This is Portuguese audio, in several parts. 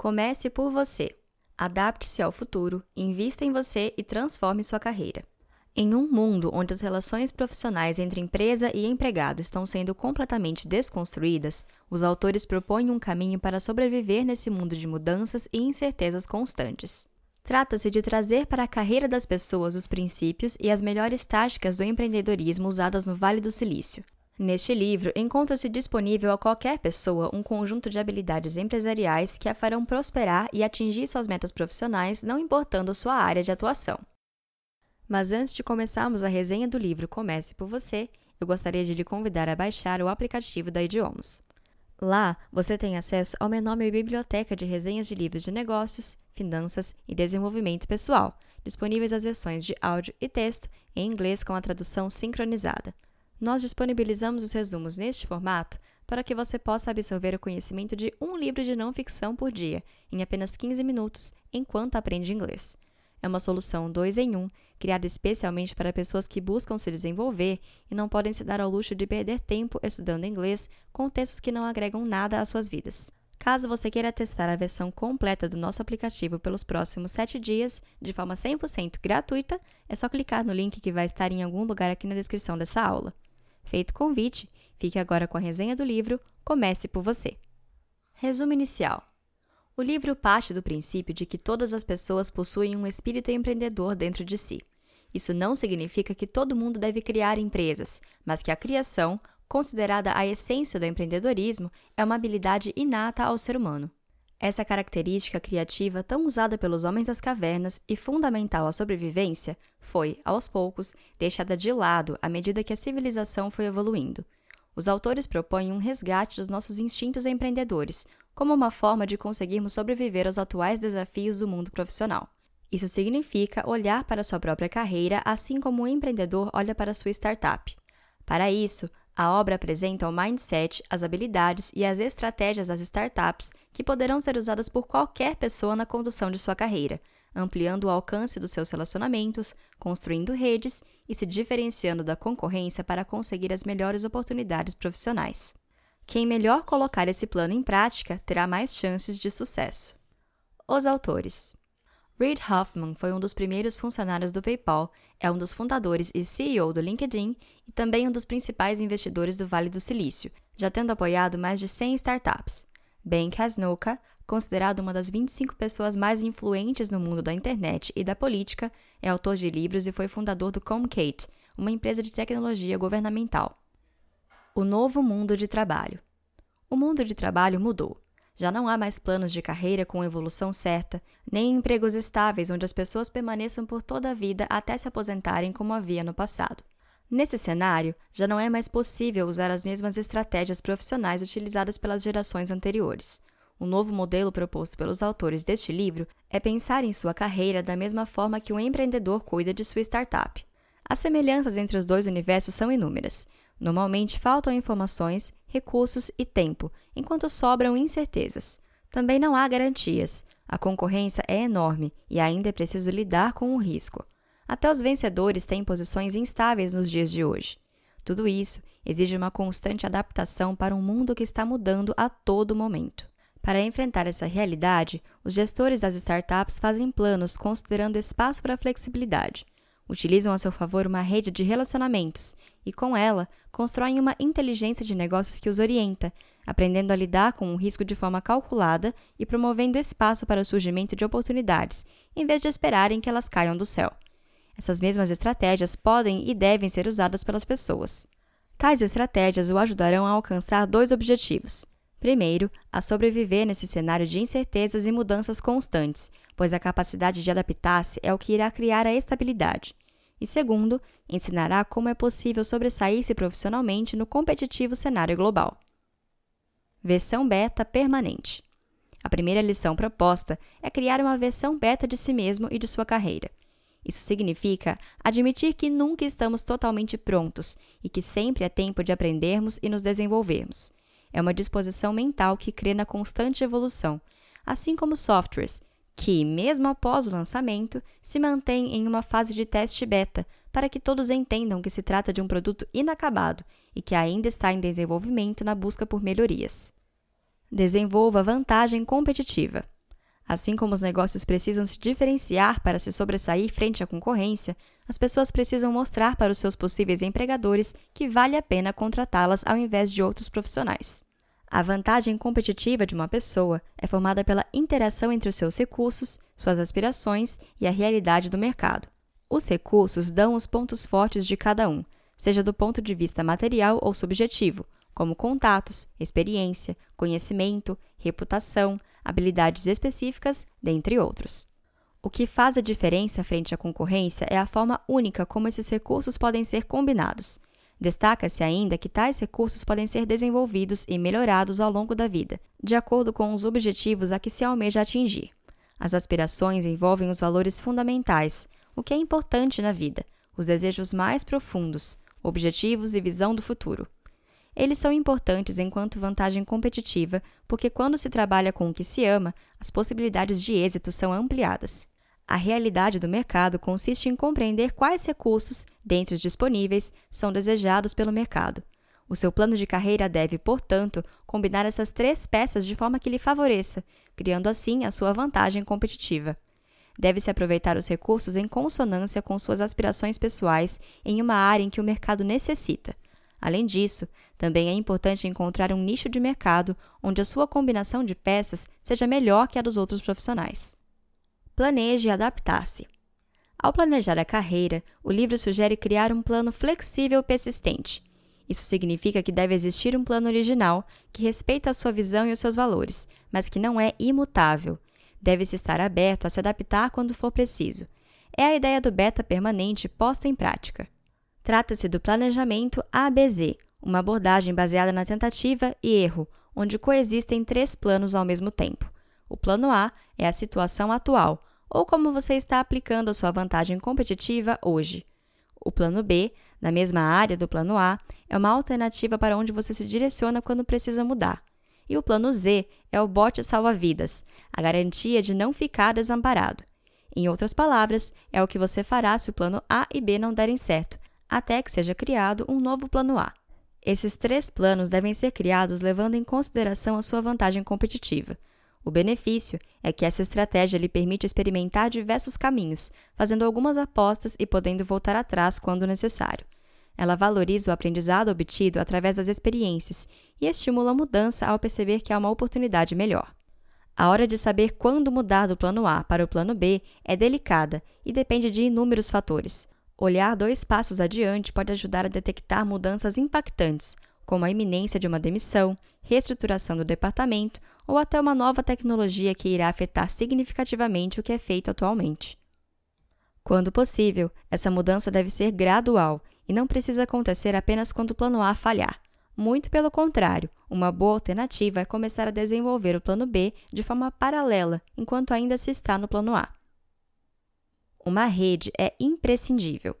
Comece por você. Adapte-se ao futuro, invista em você e transforme sua carreira. Em um mundo onde as relações profissionais entre empresa e empregado estão sendo completamente desconstruídas, os autores propõem um caminho para sobreviver nesse mundo de mudanças e incertezas constantes. Trata-se de trazer para a carreira das pessoas os princípios e as melhores táticas do empreendedorismo usadas no Vale do Silício. Neste livro, encontra-se disponível a qualquer pessoa um conjunto de habilidades empresariais que a farão prosperar e atingir suas metas profissionais, não importando sua área de atuação. Mas antes de começarmos a resenha do livro Comece por Você, eu gostaria de lhe convidar a baixar o aplicativo da Idiomas. Lá, você tem acesso a uma enorme biblioteca de resenhas de livros de negócios, finanças e desenvolvimento pessoal, disponíveis as versões de áudio e texto em inglês com a tradução sincronizada. Nós disponibilizamos os resumos neste formato para que você possa absorver o conhecimento de um livro de não ficção por dia, em apenas 15 minutos, enquanto aprende inglês. É uma solução dois em um, criada especialmente para pessoas que buscam se desenvolver e não podem se dar ao luxo de perder tempo estudando inglês com textos que não agregam nada às suas vidas. Caso você queira testar a versão completa do nosso aplicativo pelos próximos 7 dias, de forma 100% gratuita, é só clicar no link que vai estar em algum lugar aqui na descrição dessa aula. Feito o convite, fique agora com a resenha do livro Comece por Você. Resumo inicial. O livro parte do princípio de que todas as pessoas possuem um espírito empreendedor dentro de si. Isso não significa que todo mundo deve criar empresas, mas que a criação, considerada a essência do empreendedorismo, é uma habilidade inata ao ser humano. Essa característica criativa, tão usada pelos homens das cavernas e fundamental à sobrevivência, foi, aos poucos, deixada de lado à medida que a civilização foi evoluindo. Os autores propõem um resgate dos nossos instintos empreendedores, como uma forma de conseguirmos sobreviver aos atuais desafios do mundo profissional. Isso significa olhar para sua própria carreira assim como o um empreendedor olha para sua startup. Para isso, a obra apresenta o mindset, as habilidades e as estratégias das startups que poderão ser usadas por qualquer pessoa na condução de sua carreira, ampliando o alcance dos seus relacionamentos, construindo redes e se diferenciando da concorrência para conseguir as melhores oportunidades profissionais. Quem melhor colocar esse plano em prática terá mais chances de sucesso. Os autores: Reid Hoffman foi um dos primeiros funcionários do PayPal, é um dos fundadores e CEO do LinkedIn e também um dos principais investidores do Vale do Silício, já tendo apoiado mais de 100 startups. Ben Casnocha, considerado uma das 25 pessoas mais influentes no mundo da internet e da política, é autor de livros e foi fundador do Comcate, uma empresa de tecnologia governamental. O novo mundo de trabalho. O mundo de trabalho mudou. Já não há mais planos de carreira com evolução certa, nem empregos estáveis onde as pessoas permaneçam por toda a vida até se aposentarem como havia no passado. Nesse cenário, já não é mais possível usar as mesmas estratégias profissionais utilizadas pelas gerações anteriores. O novo modelo proposto pelos autores deste livro é pensar em sua carreira da mesma forma que um empreendedor cuida de sua startup. As semelhanças entre os dois universos são inúmeras. Normalmente faltam informações, recursos e tempo, enquanto sobram incertezas. Também não há garantias. A concorrência é enorme e ainda é preciso lidar com o risco. Até os vencedores têm posições instáveis nos dias de hoje. Tudo isso exige uma constante adaptação para um mundo que está mudando a todo momento. Para enfrentar essa realidade, os gestores das startups fazem planos considerando espaço para flexibilidade, utilizam a seu favor uma rede de relacionamentos e, com ela, constroem uma inteligência de negócios que os orienta, aprendendo a lidar com o risco de forma calculada e promovendo espaço para o surgimento de oportunidades, em vez de esperarem que elas caiam do céu. Essas mesmas estratégias podem e devem ser usadas pelas pessoas. Tais estratégias o ajudarão a alcançar dois objetivos. Primeiro, a sobreviver nesse cenário de incertezas e mudanças constantes, pois a capacidade de adaptar-se é o que irá criar a estabilidade e segundo, ensinará como é possível sobressair-se profissionalmente no competitivo cenário global. Versão beta permanente. A primeira lição proposta é criar uma versão beta de si mesmo e de sua carreira. Isso significa admitir que nunca estamos totalmente prontos e que sempre é tempo de aprendermos e nos desenvolvermos. É uma disposição mental que crê na constante evolução, assim como softwares, que, mesmo após o lançamento, se mantém em uma fase de teste beta para que todos entendam que se trata de um produto inacabado e que ainda está em desenvolvimento na busca por melhorias. Desenvolva vantagem competitiva. Assim como os negócios precisam se diferenciar para se sobressair frente à concorrência, as pessoas precisam mostrar para os seus possíveis empregadores que vale a pena contratá-las ao invés de outros profissionais. A vantagem competitiva de uma pessoa é formada pela interação entre os seus recursos, suas aspirações e a realidade do mercado. Os recursos dão os pontos fortes de cada um, seja do ponto de vista material ou subjetivo, como contatos, experiência, conhecimento, reputação, habilidades específicas, dentre outros. O que faz a diferença frente à concorrência é a forma única como esses recursos podem ser combinados. Destaca-se ainda que tais recursos podem ser desenvolvidos e melhorados ao longo da vida, de acordo com os objetivos a que se almeja atingir. As aspirações envolvem os valores fundamentais, o que é importante na vida, os desejos mais profundos, objetivos e visão do futuro. Eles são importantes enquanto vantagem competitiva, porque quando se trabalha com o que se ama, as possibilidades de êxito são ampliadas. A realidade do mercado consiste em compreender quais recursos, dentre os disponíveis, são desejados pelo mercado. O seu plano de carreira deve, portanto, combinar essas três peças de forma que lhe favoreça, criando assim a sua vantagem competitiva. Deve-se aproveitar os recursos em consonância com suas aspirações pessoais em uma área em que o mercado necessita. Além disso, também é importante encontrar um nicho de mercado onde a sua combinação de peças seja melhor que a dos outros profissionais. Planeje adaptar-se. Ao planejar a carreira, o livro sugere criar um plano flexível e persistente. Isso significa que deve existir um plano original que respeita a sua visão e os seus valores, mas que não é imutável. Deve-se estar aberto a se adaptar quando for preciso. É a ideia do beta permanente posta em prática. Trata-se do planejamento ABZ, uma abordagem baseada na tentativa e erro, onde coexistem três planos ao mesmo tempo. O plano A é a situação atual, ou como você está aplicando a sua vantagem competitiva hoje. O plano B, na mesma área do plano A, é uma alternativa para onde você se direciona quando precisa mudar. E o plano Z é o bote salva-vidas, a garantia de não ficar desamparado. Em outras palavras, é o que você fará se o plano A e B não derem certo, até que seja criado um novo plano A. Esses três planos devem ser criados levando em consideração a sua vantagem competitiva. O benefício é que essa estratégia lhe permite experimentar diversos caminhos, fazendo algumas apostas e podendo voltar atrás quando necessário. Ela valoriza o aprendizado obtido através das experiências e estimula a mudança ao perceber que há uma oportunidade melhor. A hora de saber quando mudar do plano A para o plano B é delicada e depende de inúmeros fatores. Olhar dois passos adiante pode ajudar a detectar mudanças impactantes, como a iminência de uma demissão, reestruturação do departamento ou até uma nova tecnologia que irá afetar significativamente o que é feito atualmente. Quando possível, essa mudança deve ser gradual e não precisa acontecer apenas quando o plano A falhar. Muito pelo contrário, uma boa alternativa é começar a desenvolver o plano B de forma paralela enquanto ainda se está no plano A. Uma rede é imprescindível.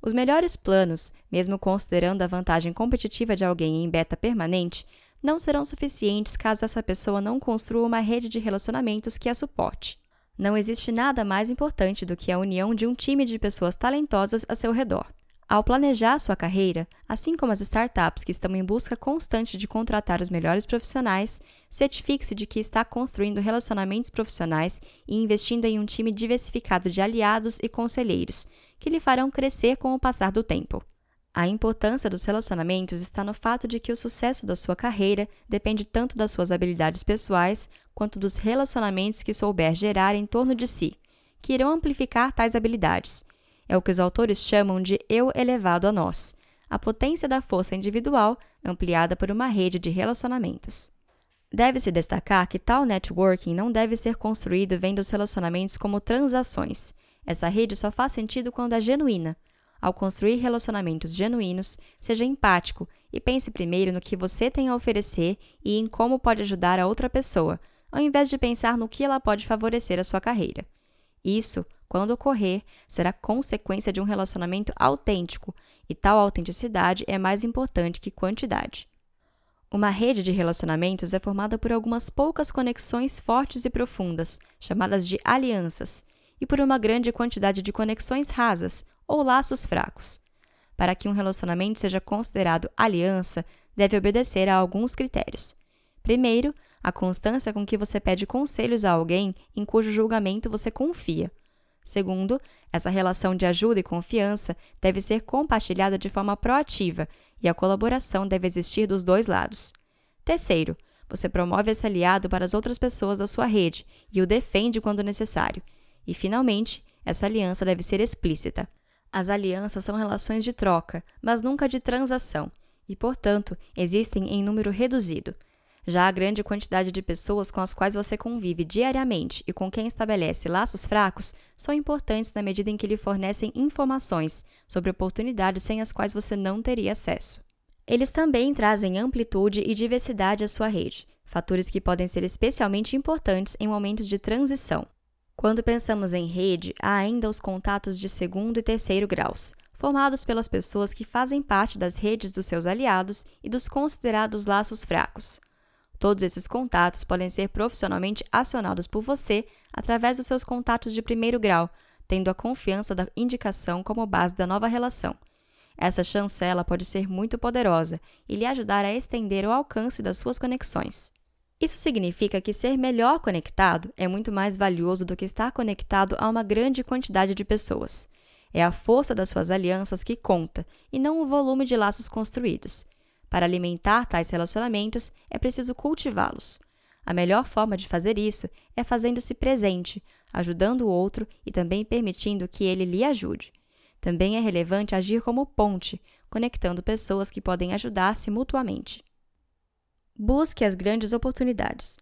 Os melhores planos, mesmo considerando a vantagem competitiva de alguém em beta permanente, não serão suficientes caso essa pessoa não construa uma rede de relacionamentos que a suporte. Não existe nada mais importante do que a união de um time de pessoas talentosas a seu redor. Ao planejar sua carreira, assim como as startups que estão em busca constante de contratar os melhores profissionais, certifique-se de que está construindo relacionamentos profissionais e investindo em um time diversificado de aliados e conselheiros, que lhe farão crescer com o passar do tempo. A importância dos relacionamentos está no fato de que o sucesso da sua carreira depende tanto das suas habilidades pessoais quanto dos relacionamentos que souber gerar em torno de si, que irão amplificar tais habilidades é o que os autores chamam de eu elevado a nós, a potência da força individual ampliada por uma rede de relacionamentos. Deve-se destacar que tal networking não deve ser construído vendo os relacionamentos como transações. Essa rede só faz sentido quando é genuína. Ao construir relacionamentos genuínos, seja empático e pense primeiro no que você tem a oferecer e em como pode ajudar a outra pessoa, ao invés de pensar no que ela pode favorecer a sua carreira. Isso quando ocorrer, será consequência de um relacionamento autêntico, e tal autenticidade é mais importante que quantidade. Uma rede de relacionamentos é formada por algumas poucas conexões fortes e profundas, chamadas de alianças, e por uma grande quantidade de conexões rasas ou laços fracos. Para que um relacionamento seja considerado aliança, deve obedecer a alguns critérios. Primeiro, a constância com que você pede conselhos a alguém em cujo julgamento você confia. Segundo, essa relação de ajuda e confiança deve ser compartilhada de forma proativa e a colaboração deve existir dos dois lados. Terceiro, você promove esse aliado para as outras pessoas da sua rede e o defende quando necessário. E, finalmente, essa aliança deve ser explícita. As alianças são relações de troca, mas nunca de transação, e, portanto, existem em número reduzido. Já a grande quantidade de pessoas com as quais você convive diariamente e com quem estabelece laços fracos são importantes na medida em que lhe fornecem informações sobre oportunidades sem as quais você não teria acesso. Eles também trazem amplitude e diversidade à sua rede, fatores que podem ser especialmente importantes em momentos de transição. Quando pensamos em rede, há ainda os contatos de segundo e terceiro graus, formados pelas pessoas que fazem parte das redes dos seus aliados e dos considerados laços fracos. Todos esses contatos podem ser profissionalmente acionados por você através dos seus contatos de primeiro grau, tendo a confiança da indicação como base da nova relação. Essa chancela pode ser muito poderosa e lhe ajudar a estender o alcance das suas conexões. Isso significa que ser melhor conectado é muito mais valioso do que estar conectado a uma grande quantidade de pessoas. É a força das suas alianças que conta, e não o volume de laços construídos. Para alimentar tais relacionamentos, é preciso cultivá-los. A melhor forma de fazer isso é fazendo-se presente, ajudando o outro e também permitindo que ele lhe ajude. Também é relevante agir como ponte, conectando pessoas que podem ajudar-se mutuamente. Busque as grandes oportunidades.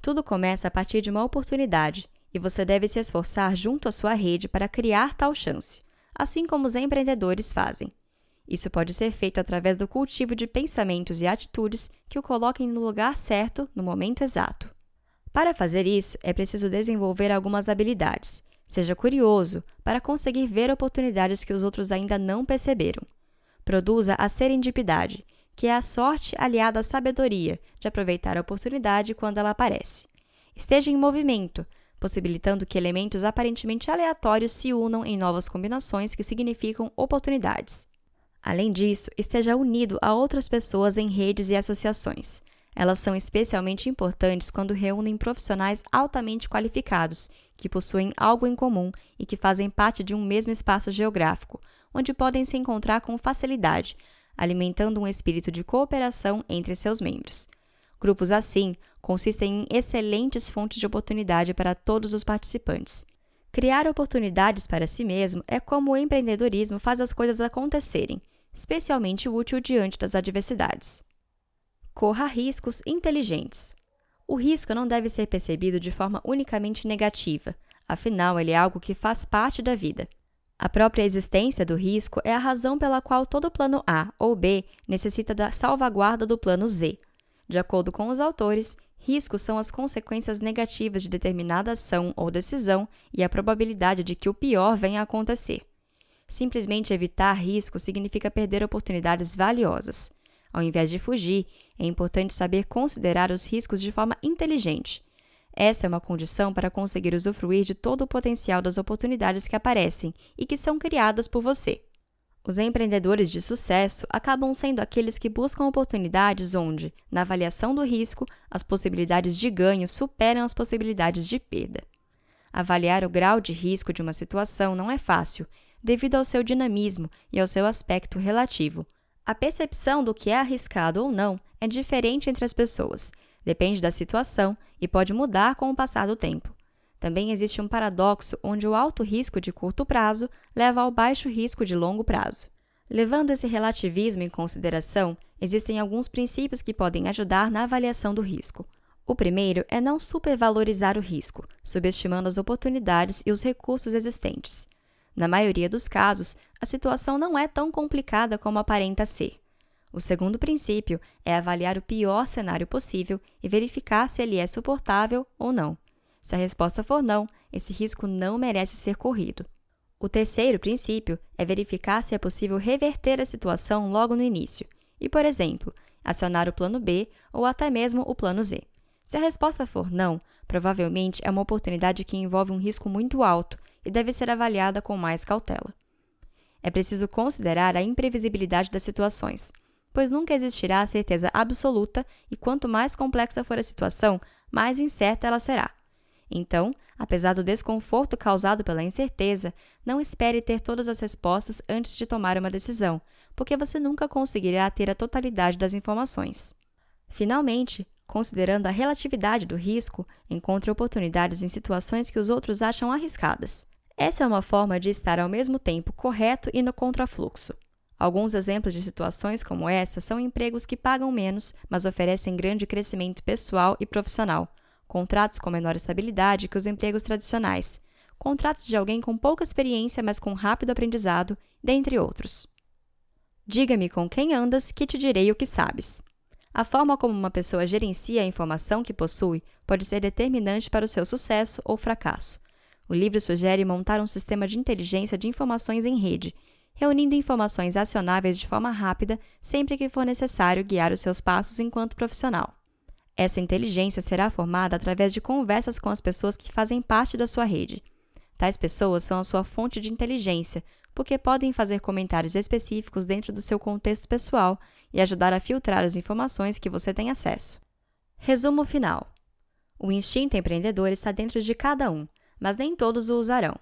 Tudo começa a partir de uma oportunidade e você deve se esforçar junto à sua rede para criar tal chance, assim como os empreendedores fazem. Isso pode ser feito através do cultivo de pensamentos e atitudes que o coloquem no lugar certo no momento exato. Para fazer isso, é preciso desenvolver algumas habilidades, Seja curioso para conseguir ver oportunidades que os outros ainda não perceberam. Produza a serendipidade, que é a sorte aliada à sabedoria de aproveitar a oportunidade quando ela aparece. Esteja em movimento, possibilitando que elementos aparentemente aleatórios se unam em novas combinações que significam oportunidades. Além disso, esteja unido a outras pessoas em redes e associações. Elas são especialmente importantes quando reúnem profissionais altamente qualificados que possuem algo em comum e que fazem parte de um mesmo espaço geográfico, onde podem se encontrar com facilidade, alimentando um espírito de cooperação entre seus membros. Grupos assim consistem em excelentes fontes de oportunidade para todos os participantes. Criar oportunidades para si mesmo é como o empreendedorismo faz as coisas acontecerem, especialmente útil diante das adversidades. Corra riscos inteligentes. O risco não deve ser percebido de forma unicamente negativa, afinal, ele é algo que faz parte da vida. A própria existência do risco é a razão pela qual todo plano A ou B necessita da salvaguarda do plano Z. De acordo com os autores, riscos são as consequências negativas de determinada ação ou decisão e a probabilidade de que o pior venha a acontecer. Simplesmente evitar risco significa perder oportunidades valiosas. Ao invés de fugir, é importante saber considerar os riscos de forma inteligente. Essa é uma condição para conseguir usufruir de todo o potencial das oportunidades que aparecem e que são criadas por você. Os empreendedores de sucesso acabam sendo aqueles que buscam oportunidades onde, na avaliação do risco, as possibilidades de ganho superam as possibilidades de perda. Avaliar o grau de risco de uma situação não é fácil, devido ao seu dinamismo e ao seu aspecto relativo. A percepção do que é arriscado ou não é diferente entre as pessoas, depende da situação e pode mudar com o passar do tempo. Também existe um paradoxo onde o alto risco de curto prazo leva ao baixo risco de longo prazo. Levando esse relativismo em consideração, existem alguns princípios que podem ajudar na avaliação do risco. O primeiro é não supervalorizar o risco, subestimando as oportunidades e os recursos existentes. Na maioria dos casos, a situação não é tão complicada como aparenta ser. O segundo princípio é avaliar o pior cenário possível e verificar se ele é suportável ou não. Se a resposta for não, esse risco não merece ser corrido. O terceiro princípio é verificar se é possível reverter a situação logo no início e, por exemplo, acionar o plano B ou até mesmo o plano Z. Se a resposta for não, provavelmente é uma oportunidade que envolve um risco muito alto e deve ser avaliada com mais cautela. É preciso considerar a imprevisibilidade das situações. pois nunca existirá a certeza absoluta e quanto mais complexa for a situação, mais incerta ela será. Então, apesar do desconforto causado pela incerteza, não espere ter todas as respostas antes de tomar uma decisão, porque você nunca conseguirá ter a totalidade das informações. Finalmente, considerando a relatividade do risco, encontre oportunidades em situações que os outros acham arriscadas. Essa é uma forma de estar ao mesmo tempo correto e no contrafluxo. Alguns exemplos de situações como essa são empregos que pagam menos, mas oferecem grande crescimento pessoal e profissional, contratos com menor estabilidade que os empregos tradicionais, contratos de alguém com pouca experiência, mas com rápido aprendizado, dentre outros. Diga-me com quem andas, que te direi o que sabes. A forma como uma pessoa gerencia a informação que possui pode ser determinante para o seu sucesso ou fracasso. O livro sugere montar um sistema de inteligência de informações em rede reunindo informações acionáveis de forma rápida sempre que for necessário guiar os seus passos enquanto profissional. Essa inteligência será formada através de conversas com as pessoas que fazem parte da sua rede. Tais pessoas são a sua fonte de inteligência, porque podem fazer comentários específicos dentro do seu contexto pessoal e ajudar a filtrar as informações que você tem acesso. Resumo final: O instinto empreendedor está dentro de cada um, mas nem todos o usarão.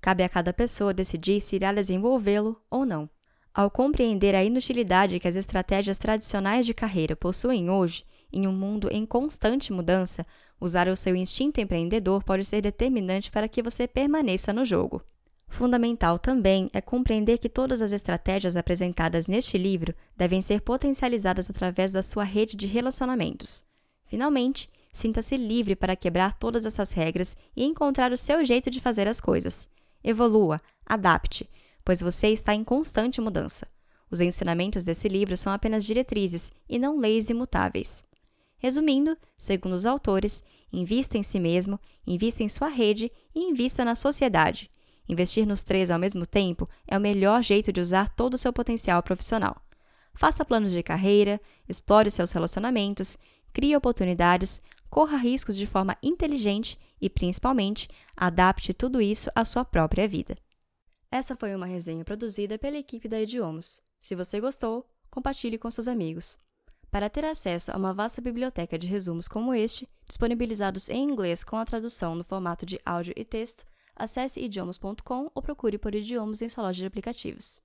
Cabe a cada pessoa decidir se irá desenvolvê-lo ou não. Ao compreender a inutilidade que as estratégias tradicionais de carreira possuem hoje, em um mundo em constante mudança, usar o seu instinto empreendedor pode ser determinante para que você permaneça no jogo. Fundamental também é compreender que todas as estratégias apresentadas neste livro devem ser potencializadas através da sua rede de relacionamentos. Finalmente, sinta-se livre para quebrar todas essas regras e encontrar o seu jeito de fazer as coisas. Evolua, adapte, pois você está em constante mudança. Os ensinamentos desse livro são apenas diretrizes e não leis imutáveis. Resumindo, segundo os autores, invista em si mesmo, invista em sua rede e invista na sociedade. Investir nos três ao mesmo tempo é o melhor jeito de usar todo o seu potencial profissional. Faça planos de carreira, explore seus relacionamentos, crie oportunidades, corra riscos de forma inteligente e, principalmente, adapte tudo isso à sua própria vida. Essa foi uma resenha produzida pela equipe da Idiomas. Se você gostou, compartilhe com seus amigos. Para ter acesso a uma vasta biblioteca de resumos como este, disponibilizados em inglês com a tradução no formato de áudio e texto, acesse idiomas.com ou procure por idiomas em sua loja de aplicativos.